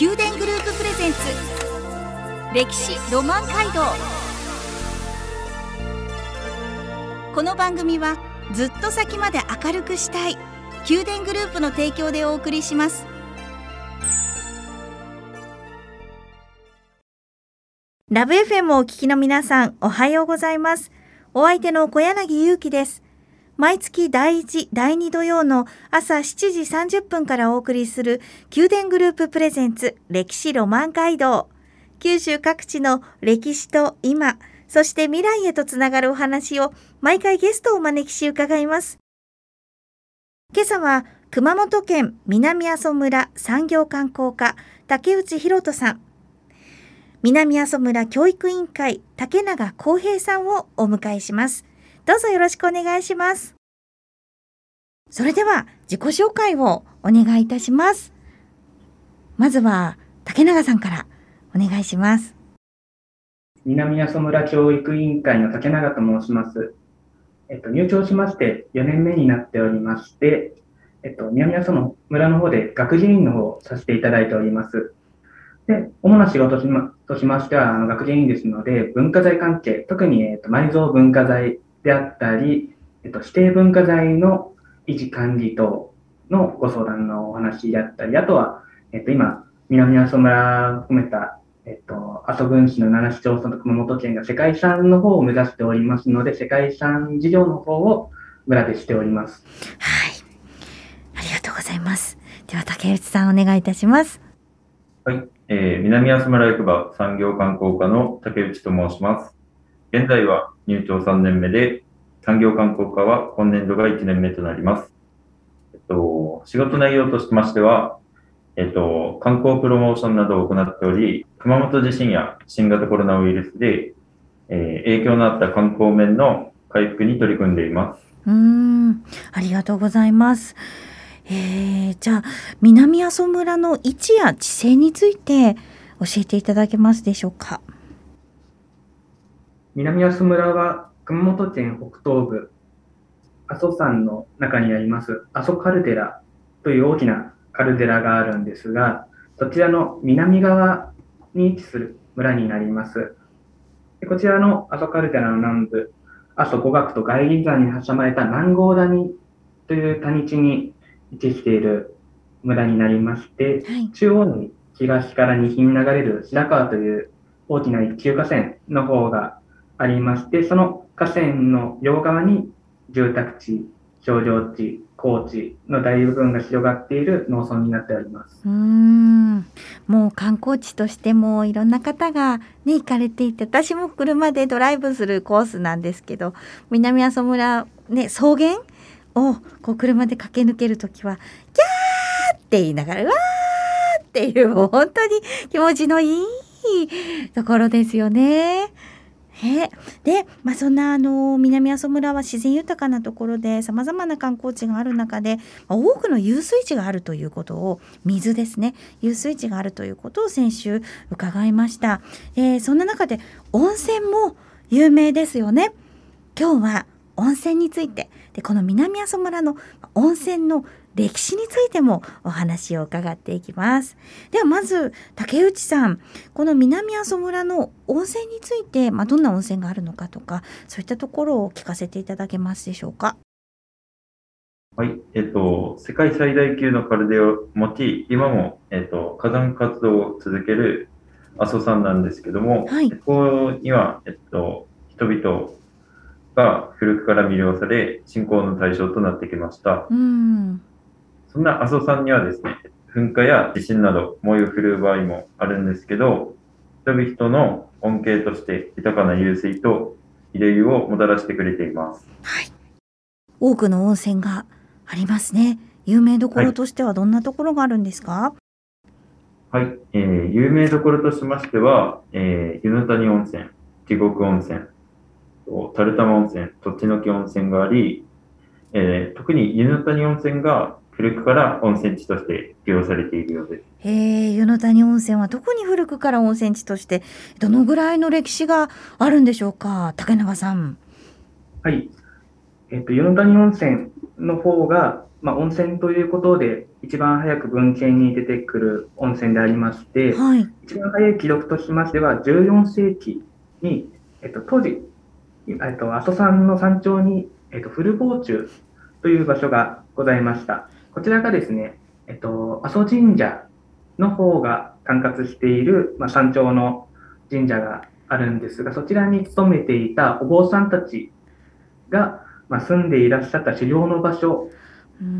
宮殿グループプレゼンツ歴史ロマン街道この番組はずっと先まで明るくしたい宮殿グループの提供でお送りしますラブ FM をお聞きの皆さん、おはようございます。お相手の小柳ゆうきです。毎月第1、第2土曜の朝7時30分からお送りする宮殿グループプレゼンツ歴史ロマン街道。九州各地の歴史と今、そして未来へとつながるお話を毎回ゲストをお招きし伺います。今朝は熊本県南阿蘇村産業観光課竹内博人さん。南阿蘇村教育委員会竹永康平さんをお迎えします。どうぞよろしくお願いします。それでは自己紹介をお願いいたします。まずは竹永さんからお願いします。南阿蘇村教育委員会の竹永と申します。えっと、入庁しまして4年目になっておりまして、えっと、南阿蘇の村の方で学芸員の方をさせていただいております。で、主な仕事としまとしましては、あの学芸員ですので、文化財関係、特に、えっと、埋蔵文化財であったり、えっと、指定文化財の維持管理等のご相談のお話であったり、あとは、えっと、今、南阿蘇村を含めたえっと、阿蘇郡市の7市町村と熊本県が世界遺産の方を目指しておりますので、世界遺産事業の方を村でしております。はい。ありがとうございます。では竹内さんお願いいたします。はい、えー南阿蘇村役場産業観光課の竹内と申します。現在は入庁3年目で、産業観光課は今年度が1年目となります。えっと、仕事内容としましては、えっと、観光プロモーションなどを行っており、熊本地震や新型コロナウイルスで、えー影響のあった観光面の回復に取り組んでいます。うん、ありがとうございます。えー、じゃあ南阿蘇村の位置や地勢について教えていただけますでしょうか？南阿蘇村は熊本県北東部、阿蘇山の中にあります阿蘇カルデラという大きなカルデラがあるんですが、そちらの南側に位置する村になります。でこちらの阿蘇カルデラの南部、阿蘇五岳と外輪山に挟まれた南郷谷という谷地に位置している村になりまして、はい。中央に東から西に流れる白川という大きな一級河川の方がありまして、その河川の両側に住宅地、商業地、高地の大部分が広がっている農村になっております。うん、もう観光地としてもいろんな方がね行かれていて、私も車でドライブするコースなんですけど、南阿蘇村ね草原をこう車で駆け抜けるときはキャーって言いながらうわーっていうもう本当に気持ちのいいところですよね。ね。で、まあ、そんなあの南阿蘇村は自然豊かなところでさまざまな観光地がある中で、まあ多くの遊水地があるということを水ですね。遊水地があるということを先週伺いました、えーそんな中で温泉も有名ですよね。今日は温泉について。でこの南阿蘇村の温泉の歴史についてもお話を伺っていきます。ではまず竹内さんこの南阿蘇村の温泉について、まあ、どんな温泉があるのかとかそういったところを聞かせていただけますでしょうか？はい、えっと、世界最大級のカルデラを持ち、今も、えっと、火山活動を続ける阿蘇山なんですけども、はい。ここには、えっと、人々が古くから魅了され、信仰の対象となってきました。うんそんな阿蘇山にはですね、噴火や地震など燃えを振るう場合もあるんですけど、人々の恩恵として豊かな湧水と慰霊をもたらしてくれています。はい。多くの温泉がありますね。有名どころとしてはどんなところがあるんですか、はい、えー有名どころとしましては、えー湯の谷温泉、地獄温泉、と樽玉温泉、とちのき温泉があり、えー特に湯の谷温泉が古くから温泉地として利用されているようです。へえ湯の谷温泉は特に古くから温泉地としてどのぐらいの歴史があるんでしょうか竹永さん。はい。えっ、と、与野谷温泉の方が、まあ、温泉ということで、一番早く文献に出てくる温泉でありまして、はい。一番早い記録としましては、14世紀に、えっと、当時、えっと、阿蘇山の山頂に、えっと、古房中という場所がございました。こちらがですね、えっと、阿蘇神社の方が管轄している、まあ、山頂の神社があるんですが、そちらに勤めていたお坊さんたちが、まあ、住んでいらっしゃった修行の場所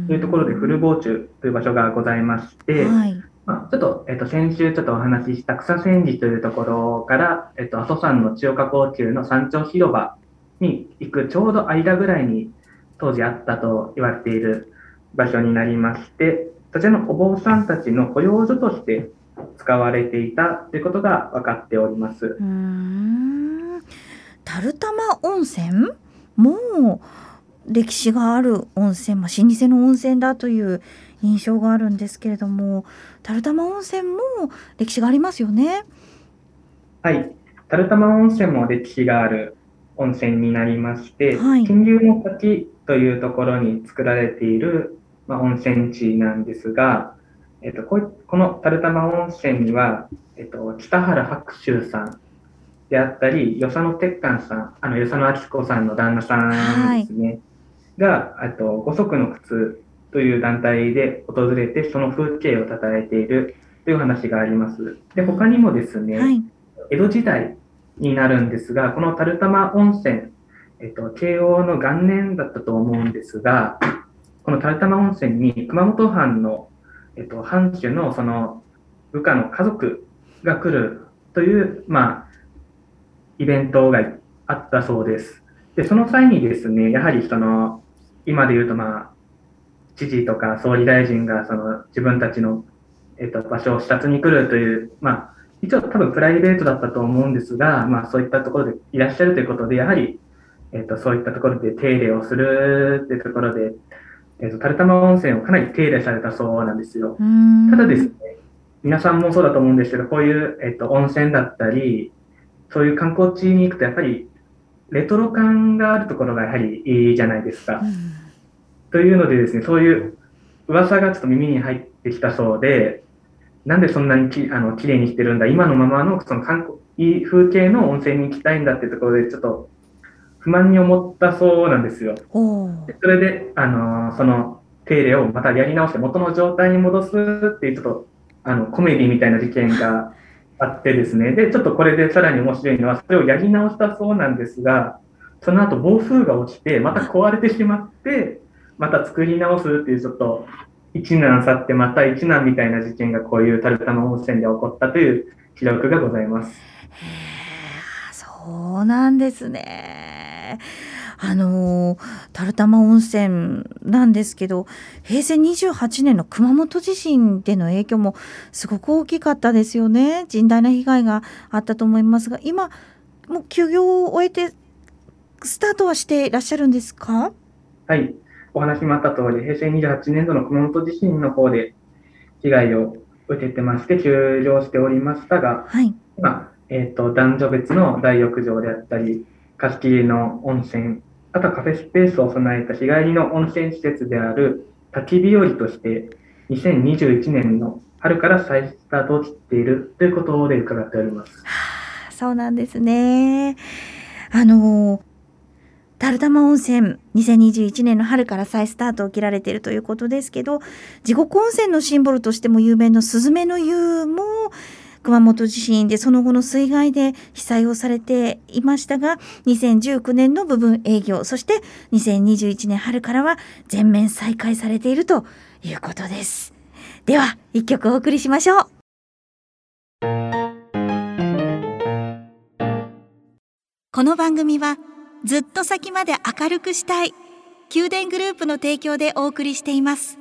というところで古房中という場所がございまして、はい。まあ、ちょっと、えっと、先週ちょっとお話しした草千里というところから、えっと、阿蘇山の千代加工中の山頂広場に行くちょうど間ぐらいに当時あったと言われている場所になりまして、そちらのお坊さんたちの保養所として使われていたということが分かっております。うーん。樽玉温泉？も歴史がある温泉、まあ、老舗の温泉だという印象があるんですけれども、樽玉温泉も歴史がありますよね？はい。樽玉温泉も歴史がある温泉になりまして、はい金龍の滝というところに作られている、まあ、温泉地なんですが、えっと、こいこの樽玉温泉には、えっと、北原白秋さんであったり、与謝野鉄幹さん、あの、与謝野明子さんの旦那さんですね、が、あと、五足の靴という団体で訪れて、その風景を称えているという話があります。で、他にもですね、はい。江戸時代になるんですが、この樽玉温泉、えっと、慶応の元年だったと思うんですが、この樽玉温泉に熊本藩の、えっと、藩主のその部下の家族が来るという、まあ、イベントがあったそうです。で、その際にですね、やはりその、今で言うとまあ、知事とか総理大臣がその自分たちの、えっと、場所を視察に来るという、まあ、一応多分プライベートだったと思うんですが、まあそういったところでいらっしゃるということで、やはり、えっ、と、そういったところで手入れをするっていうところで、えっ、と、樽玉温泉をかなり手入れされたそうなんですよ。ただですね、皆さんもそうだと思うんですけど、こういう、えっ、と、温泉だったり、そういう観光地に行くと、やっぱり、レトロ感があるところがやはりいいじゃないですかう。んというのでですね、そういう噂がちょっと耳に入ってきたそうで、なんでそんなにきあの綺麗にしてるんだ、今のままのその観光いい風景の温泉に行きたいんだっていうところで、ちょっと不満に思ったそうなんですよ。それで、あのその手入れをまたやり直して元の状態に戻すっていうちょっとあのコメディみたいな事件が あってですね、で、ちょっとこれでさらに面白いのは、それをやり直したそうなんですが、その後暴風が落ちて、また壊れてしまって、また作り直すっていうちょっと一難去ってまた一難みたいな事件がこういう樽玉温泉で起こったという記録がございます。へーそうなんですね。あのー樽玉温泉なんですけど平成28年の熊本地震での影響もすごく大きかったですよね。甚大な被害があったと思いますが今もう休業を終えてスタートはしていらっしゃるんですか？はい。お話もあった通り、平成28年度の熊本地震の方で被害を受けてまして、休場しておりましたが、はい。今、えっ、と、男女別の大浴場であったり、貸し切りの温泉、あとカフェスペースを備えた日帰りの温泉施設である滝日和として、2021年の春から再スタートを切っているということで伺っております。そうなんですね。あの樽玉温泉2021年の春から再スタートを切られているということですけど地獄温泉のシンボルとしても有名なスズメの湯も熊本地震でその後の水害で被災をされていましたが2019年の部分営業そして2021年春からは全面再開されているということです。では一曲お送りしましょう。この番組はずっと先まで明るくしたい宮殿グループの提供でお送りしています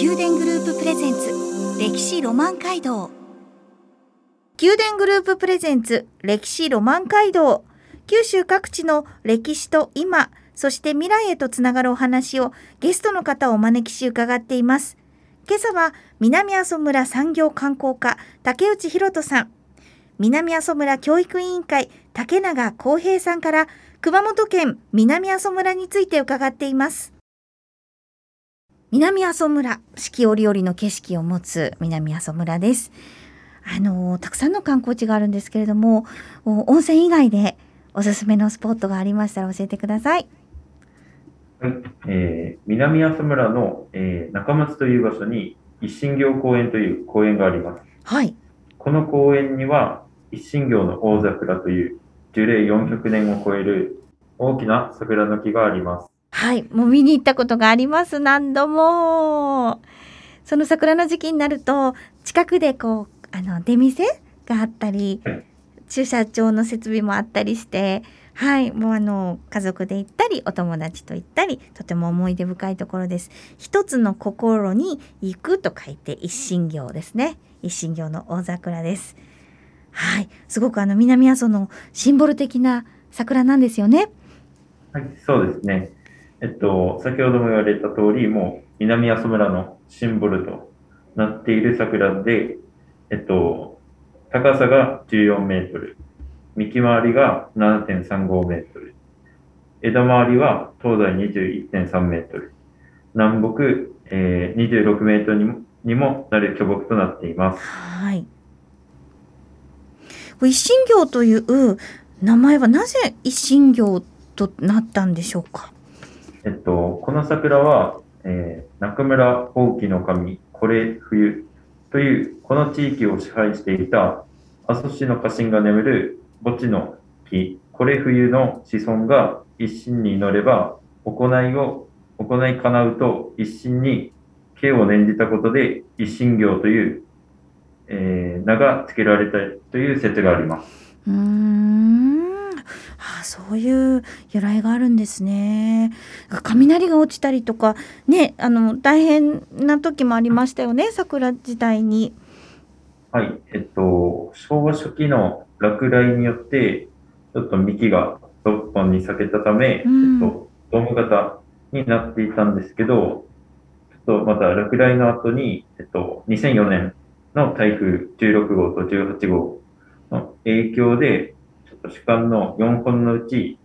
宮殿グループプレゼンツ歴史ロマン街道。宮殿グループプレゼンツ歴史ロマン街道。九州各地の歴史と今そして未来へとつながるお話をゲストの方をお招きし伺っています。今朝は南阿蘇村産業観光課竹内博人さん。南阿蘇村教育委員会竹永康平さんから熊本県南阿蘇村について伺っています。南阿蘇村四季折々の景色を持つ南阿蘇村ですあのたくさんの観光地があるんですけれども温泉以外でおすすめのスポットがありましたら教えてくださいはい、えー、南阿蘇村の、えー、中松という場所に一神行公園という公園があります。はい。この公園には一神行の大桜という樹齢400年を超える大きな桜の木があります。はい、もう見に行ったことがあります。何度も。その桜の時期になると近くでこうあの出店があったり、駐車場の設備もあったりして。はい、もうあの家族で行ったりお友達と行ったりとても思い出深いところです。一つの心に行くと書いて一心行ですね。一心行の大桜です。はい、すごくあの南阿蘇のシンボル的な桜なんですよね。はい、そうですね。えっと先ほども言われた通り、もう南阿蘇村のシンボルとなっている桜で、えっと高さが14メートル。幹回りが7.35メートル。枝回りは東西21.3メートル。南北、えー、26メートルにもにもなる巨木となっています。はい。一神行という名前はなぜ一神行となったんでしょうか？えっと、この桜は、えー、中村宝器の神、これ冬というこの地域を支配していた阿蘇市の家臣が眠る墓地の木、これ冬の子孫が一心に祈れば、行いを、行い叶うと一心に刑を念じたことで一心行という、えー、名が付けられたという説があります。うん。あそういう由来があるんですね。雷が落ちたりとか、ね、あの大変な時もありましたよね、桜時代に。はい、えっと、昭和初期の落雷によって、ちょっと幹が6本に裂けたため、うん、えっと、ドーム型になっていたんですけど、ちょっとまた落雷の後に、えっと、2004年の台風16号と18号の影響で、と主幹の4本のうち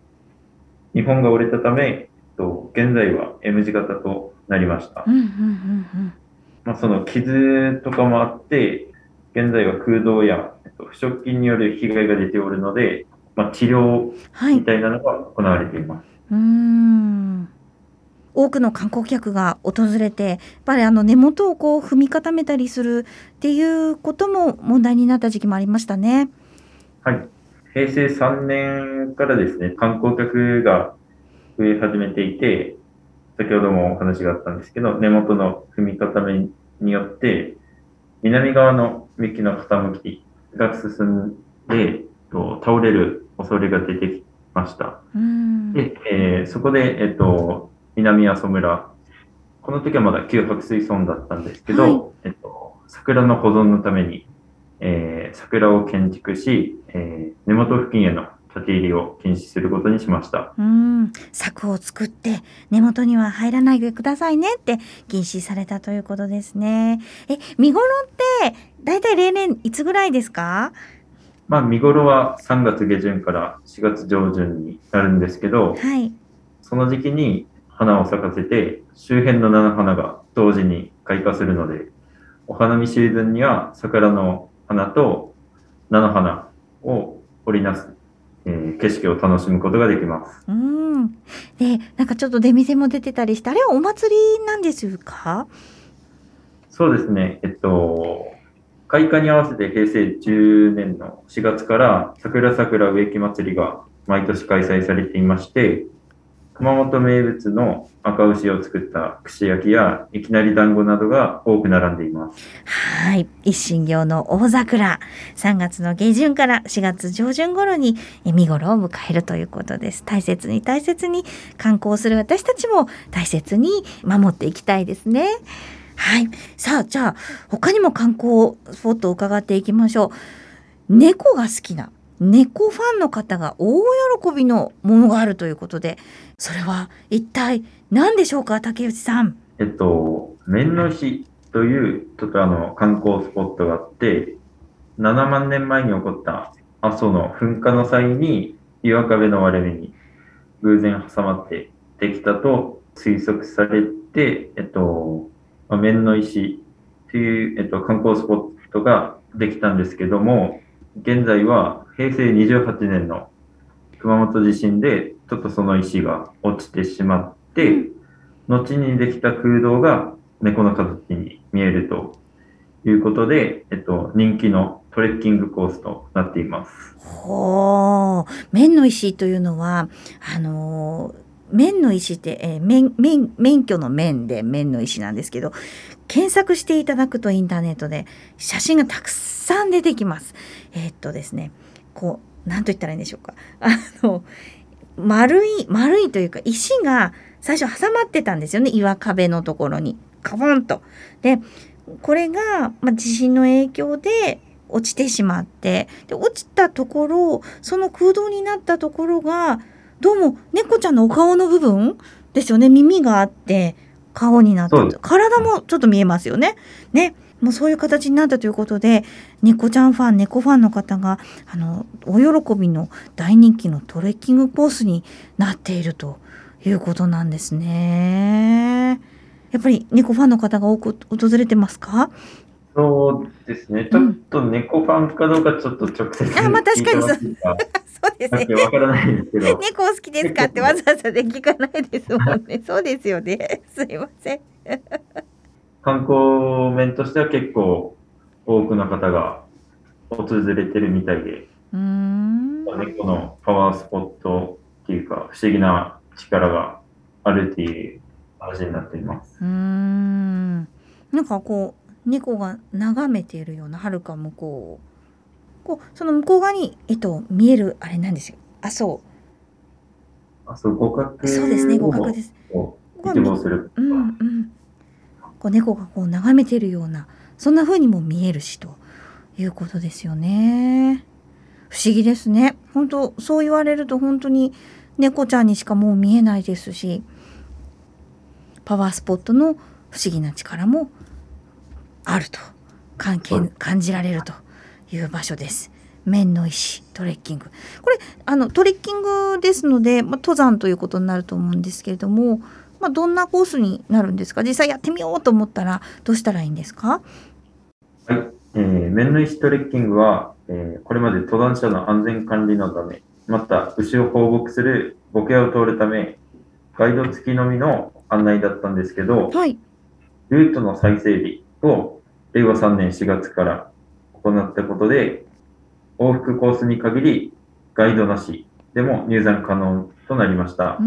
2本が折れたため、えっと、現在は M 字型となりました。まあ、その傷とかもあって、現在は空洞や腐食菌による被害が出ておるので、まあ、治療みたいなのが行われています。はい、うん多くの観光客が訪れてやっぱりあの根元をこう踏み固めたりするっていうことも問題になった時期もありましたね。はい、平成3年からですね観光客が増え始めていて先ほどもお話があったんですけど根元の踏み固めによって南側の幹の傾きが進んで、倒れる恐れが出てきました。で、えー、そこで、えっと、南阿蘇村、この時はまだ旧白水村だったんですけど、はい、えっと、桜の保存のために、えー、桜を建築し、えー、根元付近への立ち入りを禁止することにしました。うん、柵を作って根元には入らないでくださいねって禁止されたということですね。え、見頃ってだいたい例年いつぐらいですか？まあ見頃は3月下旬から4月上旬になるんですけど、はい、その時期に花を咲かせて周辺の菜の花が同時に開花するので、お花見シーズンには桜の花と菜の花を織りなすえー、景色を楽しむことができます。うん。で、なんかちょっと出店も出てたりして、あれはお祭りなんですか？そうですね。えっと、開花に合わせて平成10年の4月から桜桜植木祭りが毎年開催されていまして、熊本名物の赤牛を作った串焼きやいきなり団子などが多く並んでいます。はい。一神行の大桜。3月の下旬から4月上旬頃に見頃を迎えるということです。大切に大切に観光する私たちも大切に守っていきたいですね。はい。さあ、じゃあ他にも観光スポットを伺っていきましょう。猫が好きな猫ファンの方が大喜びのものがあるということで、それは一体何でしょうか、竹内さん？えっと、面の石というちょっとあの観光スポットがあって、7万年前に起こった阿蘇の噴火の際に岩壁の割れ目に偶然挟まってできたと推測されて、えっと、面の石という、えっと、観光スポットができたんですけども、現在は平成28年の熊本地震でちょっとその石が落ちてしまって、後にできた空洞が猫の形に見えるということで、えっと、人気のトレッキングコースとなっています。ほう、面の石というのは、あの面の石って、えー、免免免許の面で面の石なんですけど検索していただくとインターネットで写真がたくさん出てきます。えー、っとですねこう何と言ったらいいんでしょうか。あの丸い丸いというか石が最初挟まってたんですよね。岩壁のところに。カボンと。でこれが、まあ、地震の影響で落ちてしまって。で落ちたところその空洞になったところがどうも猫ちゃんのお顔の部分？ですよね。耳があって顔になって体もちょっと見えますよね。ねもうそういう形になったということで猫ちゃんファン猫ファンの方があのお喜びの大人気のトレッキングコースになっているということなんですね。やっぱり猫ファンの方が多く訪れてますか？そうですね。ちょっと猫ファンかどうかちょっと直接、あ、まあ確かにそう。そうですね。わからないですけど。猫好きですかってわざわざで聞かないですもんね。そうですよね。すいません。観光面としては結構多くの方が訪れてるみたいで、うん猫のパワースポットっていうか不思議な力があるっていう話になっています。うんなんかこう猫が眺めているようなはるか向こうこうその向こう側に、えっと、見えるあれなんですよ。あそう。あそう互角そうですね互角です。一望する。うんうんこう猫がこう眺めてるようなそんな風にも見えるしということですよね。不思議ですね。本当そう言われると本当に猫ちゃんにしかもう見えないですしパワースポットの不思議な力もあると関係感じられるという場所です。面の石トレッキングこれあのトレッキングですので、まあ、登山ということになると思うんですけれどもまあ、どんなコースになるんですか？実際やってみようと思ったらどうしたらいいんですか？はい、えー、面の石トレッキングは、えー、これまで登山者の安全管理のためまた牛を放牧する牧野を通るためガイド付きのみの案内だったんですけど、はい、ルートの再整備を令和3年4月から行ったことで往復コースに限りガイドなしでも入山可能となりました。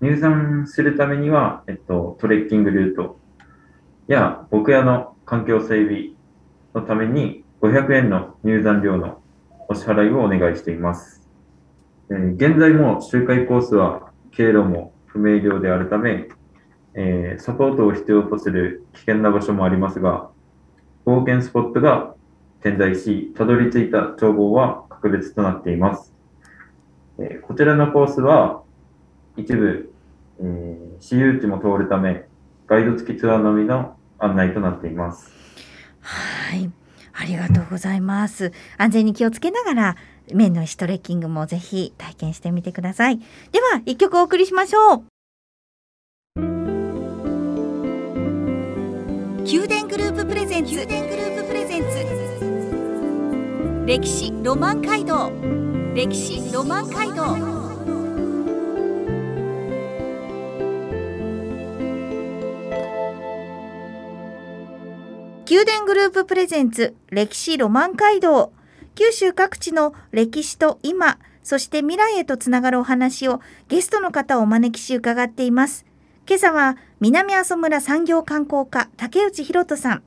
入山するためには、えっと、トレッキングルートや僕屋の環境整備のために500円の入山料のお支払いをお願いしています。えー、現在も周回コースは経路も不明瞭であるため、えー、サポートを必要とする危険な場所もありますが、冒険スポットが点在し、たどり着いた眺望は格別となっています。えー、こちらのコースは、一部、えー、私有地も通るため、ガイド付きツアーのみの案内となっています。はい。ありがとうございます。安全に気をつけながら、面の石トレッキングもぜひ体験してみてください。では、一曲お送りしましょう。宮殿グループプレゼンツ宮殿グループプレゼンツ歴史ロマン街道歴史ロマン街道宮殿グループプレゼンツ歴史ロマン街道。九州各地の歴史と今そして未来へとつながるお話をゲストの方をお招きし伺っています。今朝は南阿蘇村産業観光課竹内博人さん。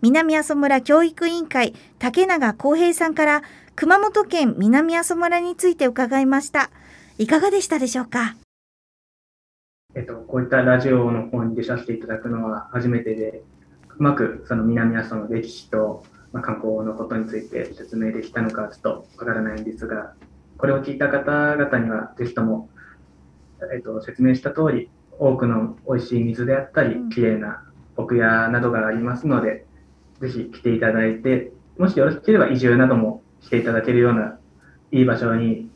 南阿蘇村教育委員会竹永康平さんから熊本県南阿蘇村について伺いました。いかがでしたでしょうか？えっと、こういったラジオの方に出させていただくのは初めてでうまくその南阿蘇の歴史と、まあ、観光のことについて説明できたのかちょっとわからないんですが、これを聞いた方々にはぜひとも、えっと、説明した通り、多くの美味しい水であったり、綺麗な牧屋などがありますので、ぜひ来ていただいて、もしよろしければ移住などもしていただけるようないい場所に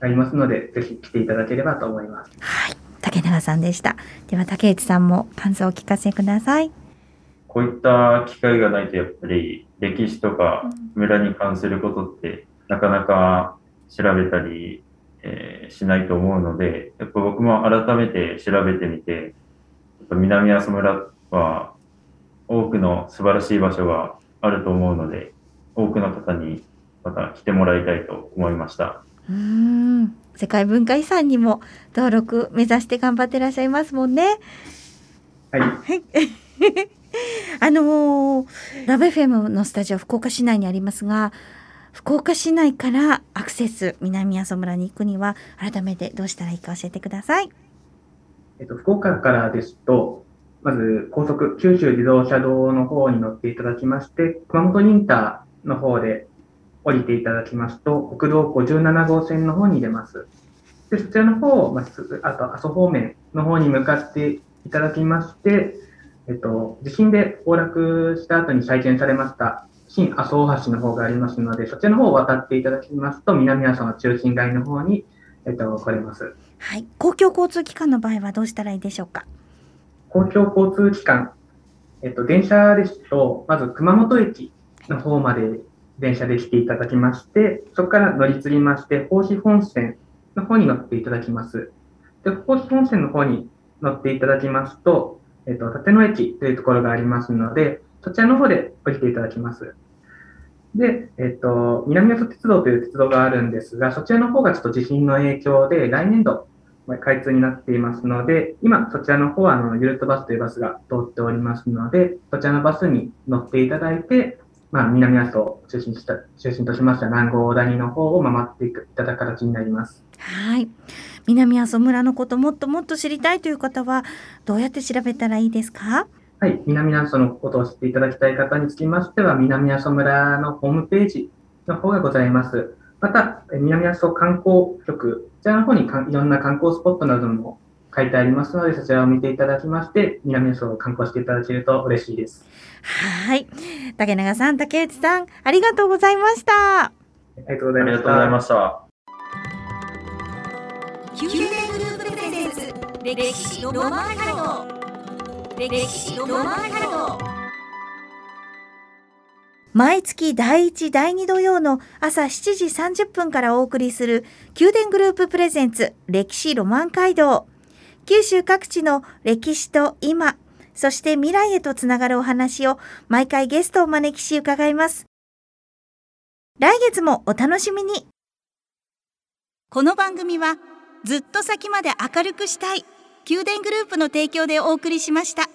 ありますので、ぜひ来ていただければと思います。はい、竹永さんでした。では竹内さんも感想をお聞かせください。こういった機会がないとやっぱり歴史とか村に関することってなかなか調べたり、えーしないと思うので、やっぱ僕も改めて調べてみて、やっぱ南阿蘇村は多くの素晴らしい場所があると思うので、多くの方にまた来てもらいたいと思いました。うーん、世界文化遺産にも登録目指して頑張ってらっしゃいますもんね。はい。あのーラブ FM のスタジオ福岡市内にありますが福岡市内からアクセス南阿蘇村に行くには改めてどうしたらいいか教えてください。えっと、福岡からですと、まず高速、九州自動車道の方に乗っていただきまして、熊本インターの方で降りていただきますと、国道57号線の方に出ます。で、そちらの方、まあ、あと阿蘇方面の方に向かっていただきまして、えっと、地震で崩落した後に再建されました新阿蘇大橋の方がありますので、そちらの方を渡っていただきますと、南阿蘇の中心街の方に、えっと、来れます。はい、公共交通機関の場合はどうしたらいいでしょうか？公共交通機関、えっと、電車ですと、まず熊本駅の方まで電車で来ていただきまして、そこから乗り継ぎまして、宝志本線の方に乗っていただきます。で、宝志本線の方に乗っていただきますと、えっと、立野駅というところがありますので、そちらの方で降りていただきます。で、えっと、南阿蘇鉄道という鉄道があるんですが、そちらの方がちょっと地震の影響で、来年度、開通になっていますので、今、そちらの方は、あの、ゆるっとバスというバスが通っておりますので、そちらのバスに乗っていただいて、まあ、南阿蘇を中心した、中心としました南郷大谷の方を回っていただく形になります。はい、南阿蘇村のこともっともっと知りたいという方はどうやって調べたらいいですか？はい、南阿蘇のことを知っていただきたい方につきましては、南阿蘇村のホームページの方がございます。また、え南阿蘇観光局、こちらの方にかんいろんな観光スポットなども書いてありますので、そちらを見ていただきまして、南阿蘇を観光していただけると嬉しいです。はい、竹永さん、竹内さん、ありがとうございました。ありがとうございました。宮殿グループプレゼンツ歴史ロマン街道歴史ロマン街道毎月第1、第2土曜の朝7時30分からお送りする宮殿グループプレゼンツ歴史ロマン街道。九州各地の歴史と今、そして未来へとつながるお話を毎回ゲストをお招きし伺います。来月もお楽しみに。この番組はずっと先まで明るくしたい宮殿グループの提供でお送りしました。